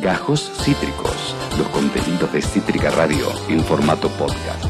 Gajos Cítricos, los contenidos de Cítrica Radio en formato podcast.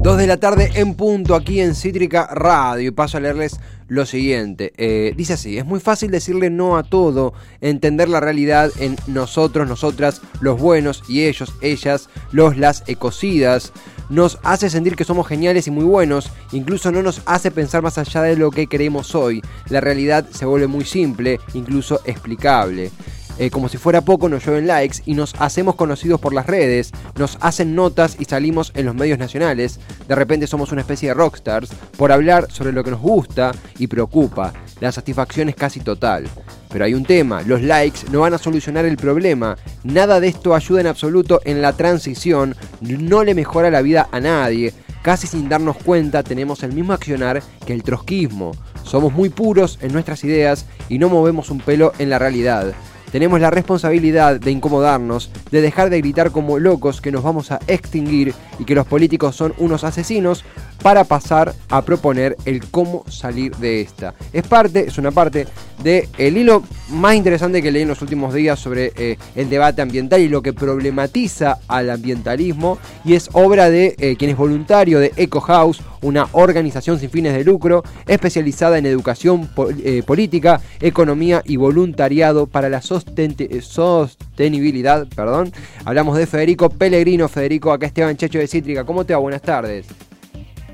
Dos de la tarde en punto aquí en Cítrica Radio y paso a leerles lo siguiente. Eh, dice así, es muy fácil decirle no a todo, entender la realidad en nosotros, nosotras, los buenos y ellos, ellas, los, las ecocidas. Nos hace sentir que somos geniales y muy buenos, incluso no nos hace pensar más allá de lo que queremos hoy. La realidad se vuelve muy simple, incluso explicable. Eh, como si fuera poco nos llueven likes y nos hacemos conocidos por las redes, nos hacen notas y salimos en los medios nacionales, de repente somos una especie de rockstars por hablar sobre lo que nos gusta y preocupa, la satisfacción es casi total. Pero hay un tema, los likes no van a solucionar el problema, nada de esto ayuda en absoluto en la transición, no le mejora la vida a nadie, casi sin darnos cuenta tenemos el mismo accionar que el trotskismo. Somos muy puros en nuestras ideas y no movemos un pelo en la realidad. Tenemos la responsabilidad de incomodarnos, de dejar de gritar como locos que nos vamos a extinguir y que los políticos son unos asesinos para pasar a proponer el cómo salir de esta. Es parte, es una parte del el hilo más interesante que leí en los últimos días sobre eh, el debate ambiental y lo que problematiza al ambientalismo y es obra de eh, quien es voluntario de Eco House, una organización sin fines de lucro especializada en educación eh, política, economía y voluntariado para la sostenibilidad. Perdón. Hablamos de Federico Pellegrino. Federico, acá Esteban Checho de Cítrica. ¿Cómo te va? Buenas tardes.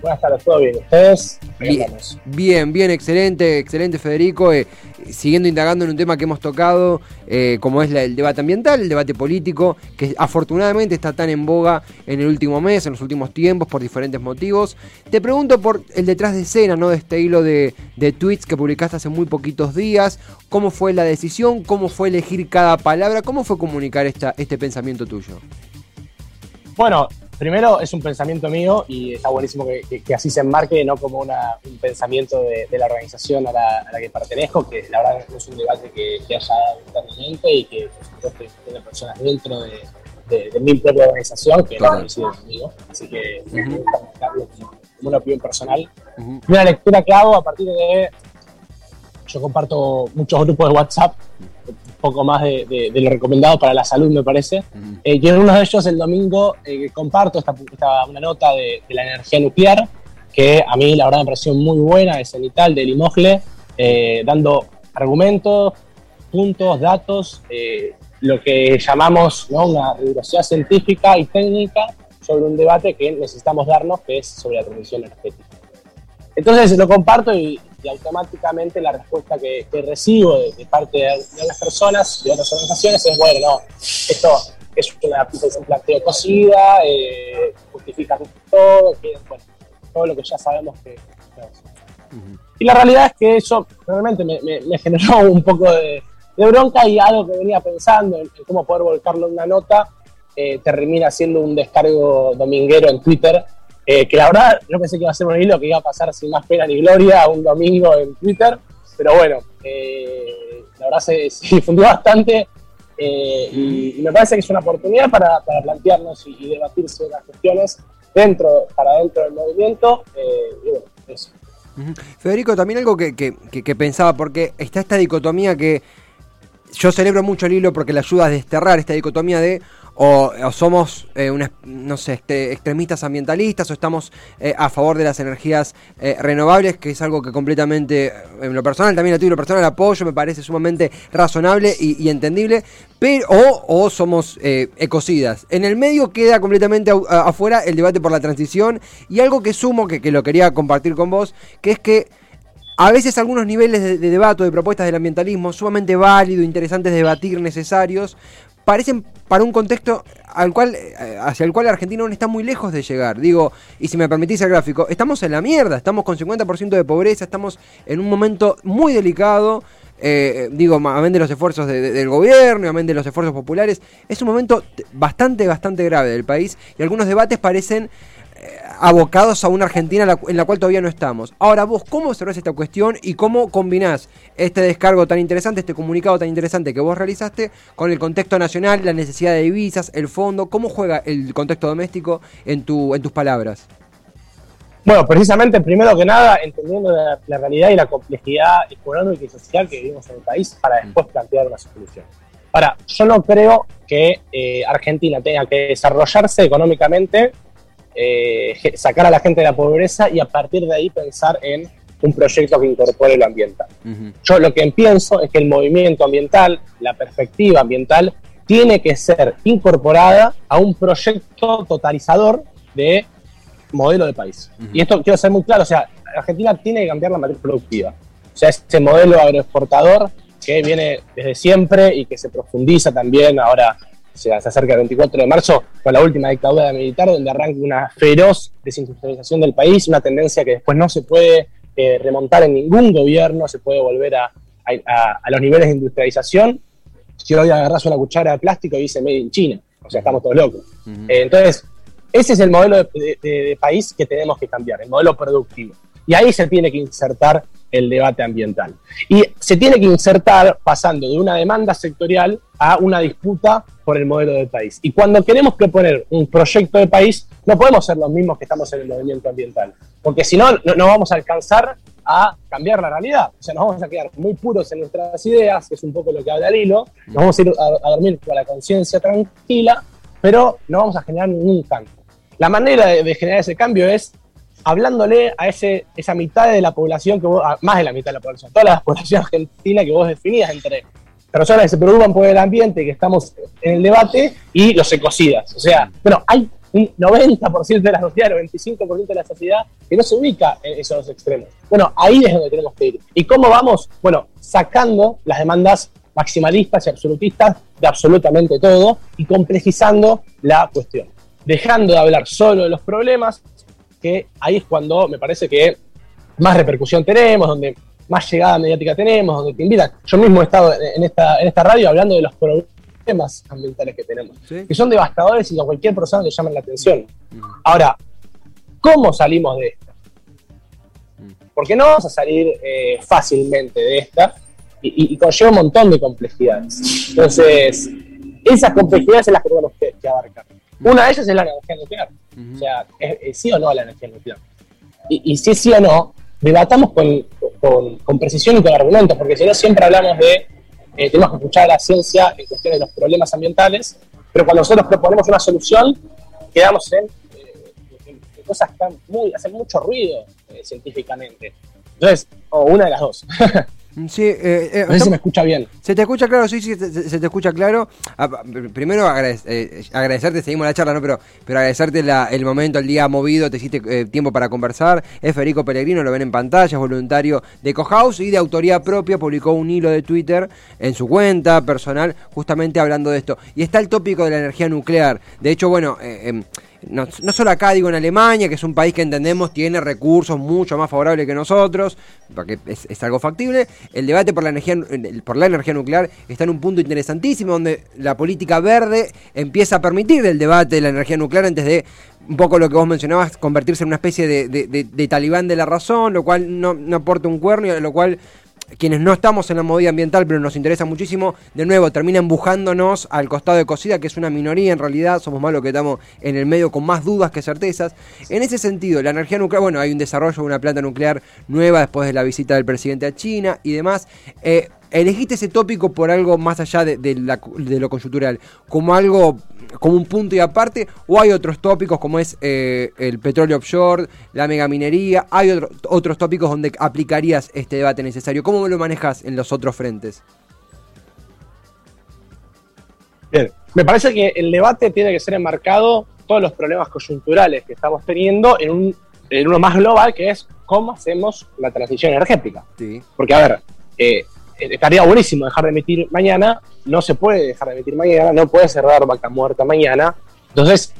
Buenas tardes, ¿todo bien? ¿Ustedes? Bien, bien, excelente, excelente Federico. Eh, siguiendo indagando en un tema que hemos tocado, eh, como es el debate ambiental, el debate político, que afortunadamente está tan en boga en el último mes, en los últimos tiempos, por diferentes motivos. Te pregunto por el detrás de escena, ¿no? De este hilo de, tweets que publicaste hace muy poquitos días. ¿Cómo fue la decisión? ¿Cómo fue elegir cada palabra? ¿Cómo fue comunicar esta, este pensamiento tuyo? Bueno, primero es un pensamiento mío y está buenísimo que, así se enmarque, no como una, un pensamiento de, la organización a la, que pertenezco, que la verdad es un debate que, haya internamente y que por supuesto tiene personas dentro de, mi propia organización que no coinciden conmigo. Así que uh -huh. como, una opinión personal. Una lectura que hago a partir de. Yo comparto muchos grupos de WhatsApp poco más de, lo recomendado para la salud, me parece. Eh, y en uno de ellos, el domingo, eh, comparto esta, una nota de, la energía nuclear, que a mí la verdad me pareció muy buena, de Cenital, de Limogle, eh, dando argumentos, puntos, datos, lo que llamamos una rigurosidad científica y técnica sobre un debate que necesitamos darnos, que es sobre la transición energética. Entonces lo comparto y, y automáticamente la respuesta que, recibo de, parte de, las personas, de otras organizaciones, es, bueno, no, esto es una un planteo cocida, eh, justifica todo, todo lo que ya sabemos que... Y la realidad es que eso realmente me, generó un poco de, bronca y algo que venía pensando en, cómo poder volcarlo en una nota, eh, termina siendo un descargo dominguero en Twitter eh, que la verdad yo pensé que iba a ser un hilo que iba a pasar sin más pena ni gloria un domingo en Twitter, pero bueno, eh, la verdad se, difundió bastante eh, y, me parece que es una oportunidad para, plantearnos y, debatir sobre las cuestiones dentro, para dentro del movimiento. y bueno, eso. Federico, también algo que, que pensaba, porque está esta dicotomía que yo celebro mucho el hilo porque le ayuda a desterrar esta dicotomía de o, somos, eh, no sé, este, extremistas ambientalistas o estamos eh, a favor de las energías eh, renovables, que es algo que completamente, en lo personal, también a ti lo personal apoyo, me parece sumamente razonable y, entendible, pero, o, somos ecocidas. En el medio queda completamente afuera el debate por la transición y algo que sumo, que, que lo quería compartir con vos, que es que a veces algunos niveles de, de debate o de propuestas del ambientalismo sumamente válidos, interesantes de debatir, necesarios, parecen para un contexto al cual, eh, hacia el cual Argentina no está muy lejos de llegar. Digo, y si me permitís el gráfico, estamos en la mierda, estamos con 50% de pobreza, estamos en un momento muy delicado. Eh, digo, amén de los esfuerzos del gobierno, amén de los esfuerzos populares, es un momento bastante, bastante grave del país y algunos debates parecen abocados a una Argentina en la, cual todavía no estamos. Ahora, vos, ¿cómo observás esta cuestión y cómo combinás este descargo tan interesante, este comunicado tan interesante que vos realizaste con el contexto nacional, la necesidad de divisas, el fondo? ¿Cómo juega el contexto doméstico en, tu, en tus palabras? Bueno, precisamente, primero que nada, entendiendo la, realidad y la complejidad económica y social que vivimos en el país para después plantear una solución. Ahora, yo no creo que eh, Argentina tenga que desarrollarse económicamente, eh, sacar a la gente de la pobreza y a partir de ahí pensar en un proyecto que incorpore lo ambiental. Yo lo que pienso es que el movimiento ambiental, la perspectiva ambiental, tiene que ser incorporada a un proyecto totalizador de modelo de país. Y esto quiero ser muy claro, o sea, Argentina tiene que cambiar la matriz productiva. O sea, este modelo agroexportador que viene desde siempre y que se profundiza también ahora se acerca el 24 de marzo con la última dictadura militar donde arranca una feroz desindustrialización del país, una tendencia que después no se puede eh, remontar en ningún gobierno, se puede volver a, los niveles de industrialización. Si hoy agarras una cuchara de plástico y dice Made in China, o sea, estamos todos locos. Eh, entonces, ese es el modelo de, país que tenemos que cambiar, el modelo productivo. Y ahí se tiene que insertar el debate ambiental. Y se tiene que insertar pasando de una demanda sectorial a una disputa por el modelo del país. Y cuando queremos proponer un proyecto de país, no podemos ser los mismos que estamos en el movimiento ambiental, porque si no, no, vamos a alcanzar a cambiar la realidad. O sea, nos vamos a quedar muy puros en nuestras ideas, que es un poco lo que habla Lilo, nos vamos a ir a dormir con la conciencia tranquila, pero no vamos a generar ningún cambio. La manera de, generar ese cambio es hablándole a ese, esa mitad de la población, que más de la mitad de la población, toda la población argentina que vos definías entre personas que se preocupan por el ambiente, que estamos en el debate, y los ecocidas. O sea, bueno, hay un 90% de la sociedad, 95% de la sociedad que no se ubica en esos extremos. Bueno, ahí es donde tenemos que ir. ¿Y cómo vamos? Bueno, sacando las demandas maximalistas y absolutistas de absolutamente todo y complejizando la cuestión dejando de hablar solo de los problemas, que ahí es cuando me parece que más repercusión tenemos, donde más llegada mediática tenemos, donde te invitan. Yo mismo he estado en esta, en esta radio hablando de los problemas ambientales que tenemos, que son devastadores y a cualquier persona le llaman la atención. Mm. Ahora, ¿cómo salimos de esta? Mm. Porque no vamos a salir eh, fácilmente de esta y, conlleva un montón de complejidades. Entonces, esas complejidades son las que tenemos que abarcar. Una de ellas es la energía nuclear. O sea, ¿es, sí o no la energía nuclear? Y, si es sí o no, debatamos con, con, precisión y con argumentos, porque si no siempre hablamos de, eh, tenemos que escuchar a la ciencia en cuestiones de los problemas ambientales, pero cuando nosotros proponemos una solución, quedamos en, eh, cosas que muy, hacen mucho ruido eh, científicamente. Entonces, o una de las dos. Sí, eh, eh, a se me escucha bien. Se te escucha claro, sí, sí, se, te escucha claro. Ah, primero eh, agradecerte, seguimos la charla, ¿no? Pero, pero agradecerte el momento, el día movido, te hiciste eh, tiempo para conversar. Es Federico Pellegrino, lo ven en pantalla, es voluntario de Cohouse y de autoría propia, publicó un hilo de Twitter en su cuenta personal, justamente hablando de esto. Y está el tópico de la energía nuclear. De hecho, bueno, em, no, solo acá, digo en Alemania, que es un país que entendemos tiene recursos mucho más favorables que nosotros, porque es, algo factible, el debate por la, energía, por la energía nuclear está en un punto interesantísimo, donde la política verde empieza a permitir el debate de la energía nuclear antes de un poco lo que vos mencionabas, convertirse en una especie de, talibán de la razón, lo cual no, no aporta un cuerno y lo cual quienes no estamos en la movida ambiental, pero nos interesa muchísimo, de nuevo termina empujándonos al costado de Cocida, que es una minoría en realidad, somos más los que estamos en el medio con más dudas que certezas. En ese sentido, la energía nuclear, bueno, hay un desarrollo de una planta nuclear nueva después de la visita del presidente a China y demás. Eh, elegiste ese tópico por algo más allá de, lo coyuntural, como algo, como un punto y aparte, o hay otros tópicos como es eh, el petróleo offshore, la megaminería, hay otros tópicos donde aplicarías este debate necesario. ¿Cómo lo manejas en los otros frentes? Bien, me parece que el debate tiene que ser enmarcado todos los problemas coyunturales que estamos teniendo en, un, en uno más global que es cómo hacemos la transición energética. Sí. Porque, a ver, eh, estaría buenísimo dejar de emitir mañana, no se puede dejar de emitir mañana, no puede cerrar vaca muerta mañana. Entonces,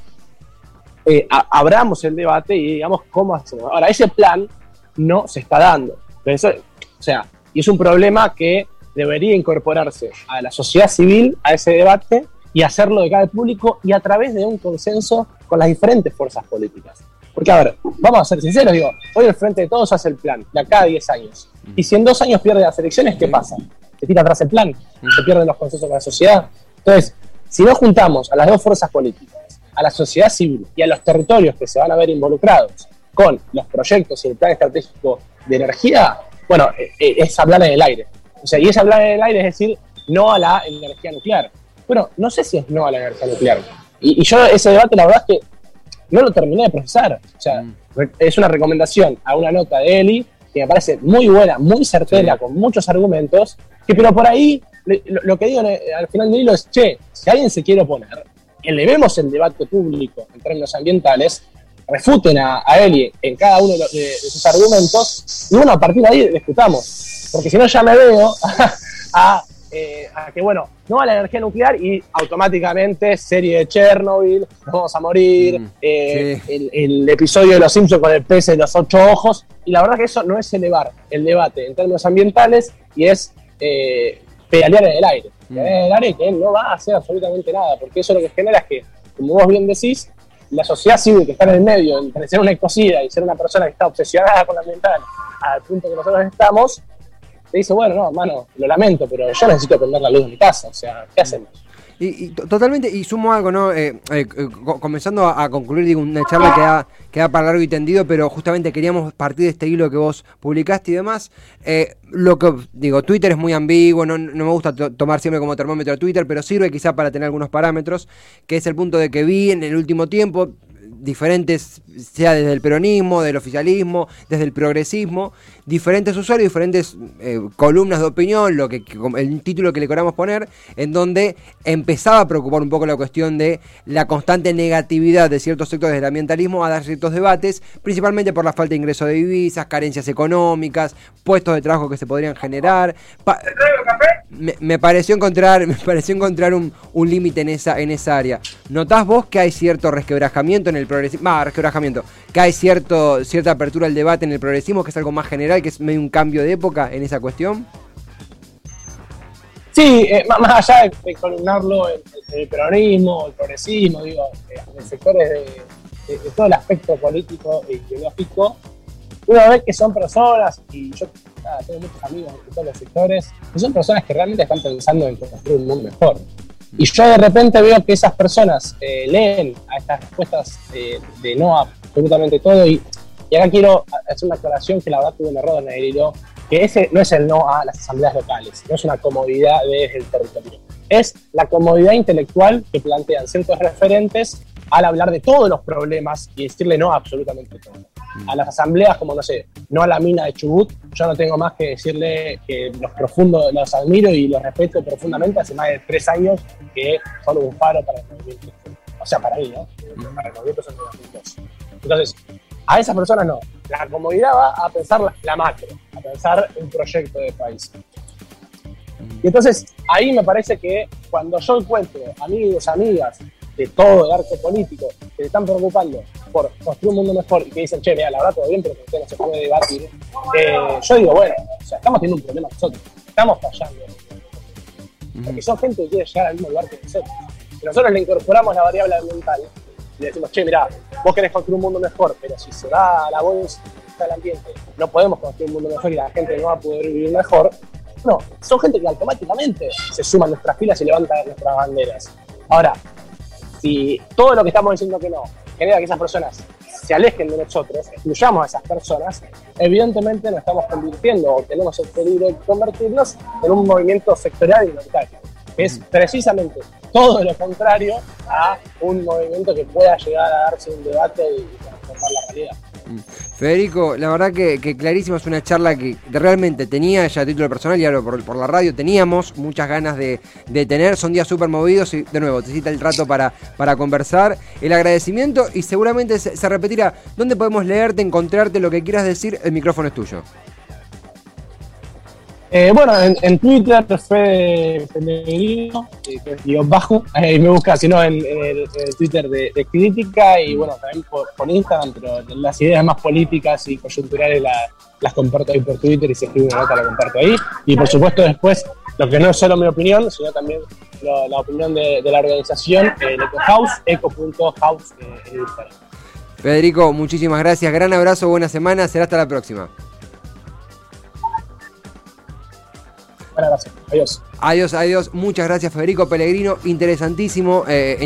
eh, abramos el debate y digamos cómo hacemos. Ahora, ese plan no se está dando. o sea, y es un problema que debería incorporarse a la sociedad civil, a ese debate, y hacerlo de cada público y a través de un consenso con las diferentes fuerzas políticas. Porque, a ver, vamos a ser sinceros, digo, hoy el Frente de Todos hace el plan de acá a 10 años. Y si en dos años pierde las elecciones, ¿qué pasa? Se tira atrás el plan, se pierden los consensos con la sociedad. Entonces, si no juntamos a las dos fuerzas políticas, a la sociedad civil y a los territorios que se van a ver involucrados con los proyectos y el plan estratégico de energía, bueno, eh, eh, es hablar en el aire. O sea, y es hablar en el aire es decir, no a la energía nuclear. Bueno, no sé si es no a la energía nuclear. Y, y yo ese debate, la verdad es que no lo terminé de procesar. O sea, Mm. es una recomendación a una nota de Eli que me parece muy buena, muy certera, con muchos argumentos, que pero por ahí lo, lo que digo al final del hilo es, che, si alguien se quiere oponer, elevemos el debate público en términos ambientales, refuten a, a Eli en cada uno de, los- de- de sus argumentos, y bueno, a partir de ahí discutamos. Porque si no ya me veo a, eh, a que, bueno, no a la energía nuclear y automáticamente serie de Chernobyl, nos vamos a morir, Mm, eh, sí. el, el episodio de Los Simpsons con el pez de los ocho ojos, y la verdad que eso no es elevar el debate en términos ambientales y es eh, pedalear en el aire. Mm. Pedalear en el aire que no va a hacer absolutamente nada, porque eso lo que genera es que, como vos bien decís, la sociedad civil que está en el medio, entre ser una ecocida y ser una persona que está obsesionada con lo ambiental, al punto que nosotros estamos, te dice, bueno, no, hermano, lo lamento, pero yo necesito prender la luz de mi casa, o sea, ¿qué hacemos? Y, y to- totalmente, y sumo algo, ¿no? Eh, eh, eh, co- comenzando a, a concluir, digo, una charla que da, que da para largo y tendido, pero justamente queríamos partir de este hilo que vos publicaste y demás. Eh, lo que, digo, Twitter es muy ambiguo, no, no me gusta to- tomar siempre como termómetro a Twitter, pero sirve quizá para tener algunos parámetros, que es el punto de que vi en el último tiempo diferentes, sea desde el peronismo, del oficialismo, desde el progresismo, diferentes usuarios, diferentes eh, columnas de opinión, lo que, el título que le queramos poner, en donde empezaba a preocupar un poco la cuestión de la constante negatividad de ciertos sectores del ambientalismo a dar ciertos debates, principalmente por la falta de ingreso de divisas, carencias económicas, puestos de trabajo que se podrían generar. Pa- me, me pareció encontrar, me pareció encontrar un, un límite en esa, en esa área. ¿Notás vos que hay cierto resquebrajamiento en el progresismo? Ah, resquebrajamiento. Que hay cierto, cierta apertura al debate en el progresismo, que es algo más general, que es medio un cambio de época en esa cuestión. Sí, eh, más, allá de, columnarlo en el peronismo, el progresismo, digo, eh, en sectores de, todo el aspecto político e ideológico, uno ve que son personas, y yo tengo muchos amigos de todos los sectores, que son personas que realmente están pensando en construir un mundo mejor. Y yo de repente veo que esas personas eh, leen a estas respuestas de no a absolutamente todo, y, y acá quiero hacer una aclaración que la verdad tuve un error en el hilo, que ese no es el no a las asambleas locales, no es una comodidad desde el territorio, es la comodidad intelectual que plantean ciertos referentes al hablar de todos los problemas y decirle no a absolutamente todo. A las asambleas, como no sé, no a la mina de Chubut, yo no tengo más que decirle que los profundos, los admiro y los respeto profundamente hace más de tres años que son un faro para el movimiento. O sea, para mí, ¿no? Para el movimiento son 2002. Entonces, a esas personas no. La comodidad va a pensar la, la macro, a pensar un proyecto de país. Y entonces, ahí me parece que cuando yo encuentro amigos, amigas de todo el arco político que se están preocupando por construir un mundo mejor y que dicen, che, mira, la verdad todo bien, pero que usted no se puede debatir, eh, yo digo, bueno, o sea, estamos teniendo un problema nosotros, estamos fallando. Porque son gente que quiere llegar al mismo lugar que nosotros. Si nosotros le incorporamos la variable ambiental y le decimos, che, mira, vos querés construir un mundo mejor, pero si se va a la bolsa del ambiente, no podemos construir un mundo mejor y la gente no va a poder vivir mejor. No, son gente que automáticamente se suman a nuestras filas y levantan nuestras banderas. Ahora, si todo lo que estamos diciendo que no genera que esas personas se alejen de nosotros, excluyamos a esas personas, evidentemente nos estamos convirtiendo o tenemos el peligro de convertirnos en un movimiento sectorial y minoritario, que es precisamente todo lo contrario a un movimiento que pueda llegar a darse un debate y transformar la realidad. Federico, la verdad que, que clarísimo es una charla que realmente tenía ya a título personal y ahora por, la radio teníamos muchas ganas de, de tener. Son días súper movidos y de nuevo te cita el rato para, para conversar. El agradecimiento y seguramente se, se repetirá. ¿Dónde podemos leerte, encontrarte, lo que quieras decir? El micrófono es tuyo. Eh, bueno, en, en Twitter, Fede Pellegrino, eh, guion bajo, ahí me busca, si no, en, el, Twitter de, Crítica y bueno, también por, Instagram, pero las ideas más políticas y coyunturales la- las comparto ahí por Twitter y si escribo una nota la comparto ahí. Y por supuesto después, lo que no es solo mi opinión, sino también la opinión de, la organización, eh, el Eco House, eco.house eh, en Instagram. Federico, muchísimas gracias. Gran abrazo, buena semana. Será hasta la próxima. Bueno, gracias. Adiós. Adiós, adiós. Muchas gracias, Federico Pellegrino. Interesantísimo, eh,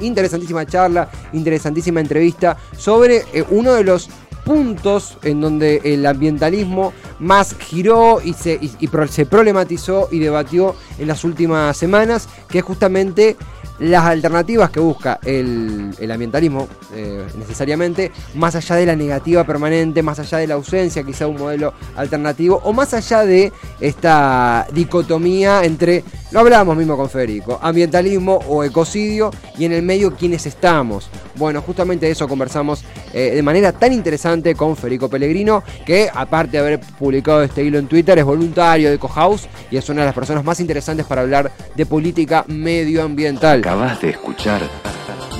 interesantísima charla, interesantísima entrevista sobre eh, uno de los puntos en donde el ambientalismo más giró y se, y- se problematizó y debatió en las últimas semanas, que es justamente las alternativas que busca el, el ambientalismo eh, necesariamente, más allá de la negativa permanente, más allá de la ausencia quizá un modelo alternativo, o más allá de esta dicotomía entre, lo hablábamos mismo con Federico, ambientalismo o ecocidio, y en el medio quiénes estamos. Bueno, justamente eso conversamos eh, de manera tan interesante con Federico Pellegrino, que aparte de haber publicado este hilo en Twitter, es voluntario de EcoHouse y es una de las personas más interesantes para hablar de política medioambiental. Acabas de escuchar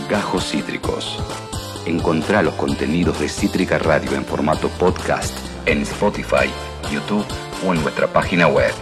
Gajos Cítricos. Encontrá los contenidos de Cítrica Radio en formato podcast en Spotify, YouTube o en nuestra página web.